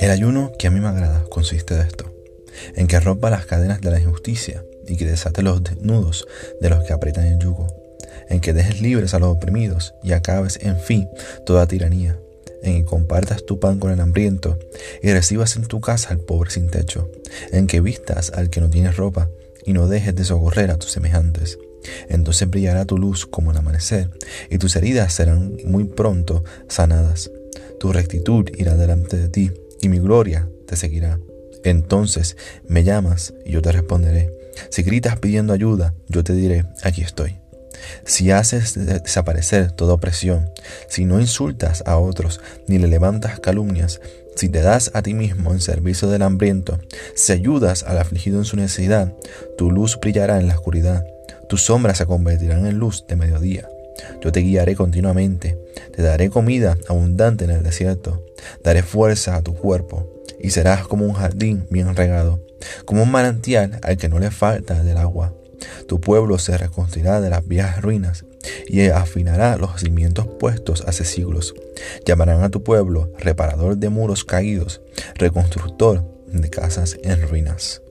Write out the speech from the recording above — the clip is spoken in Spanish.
El ayuno que a mí me agrada consiste de esto, en que rompa las cadenas de la injusticia y que desate los desnudos de los que aprietan el yugo, en que dejes libres a los oprimidos y acabes, en fin, toda tiranía, en que compartas tu pan con el hambriento y recibas en tu casa al pobre sin techo, en que vistas al que no tiene ropa y no dejes de socorrer a tus semejantes. Entonces brillará tu luz como el amanecer y tus heridas serán muy pronto sanadas. Tu rectitud irá delante de ti y mi gloria te seguirá. Entonces me llamas y yo te responderé. Si gritas pidiendo ayuda, yo te diré, aquí estoy. Si haces desaparecer toda opresión, si no insultas a otros ni le levantas calumnias, si te das a ti mismo en servicio del hambriento, si ayudas al afligido en su necesidad, tu luz brillará en la oscuridad, tus sombras se convertirán en luz de mediodía. Yo te guiaré continuamente, te daré comida abundante en el desierto, daré fuerza a tu cuerpo, y serás como un jardín bien regado, como un manantial al que no le falta del agua. Tu pueblo se reconstruirá de las viejas ruinas y afinará los cimientos puestos hace siglos. Llamarán a tu pueblo reparador de muros caídos, reconstructor de casas en ruinas.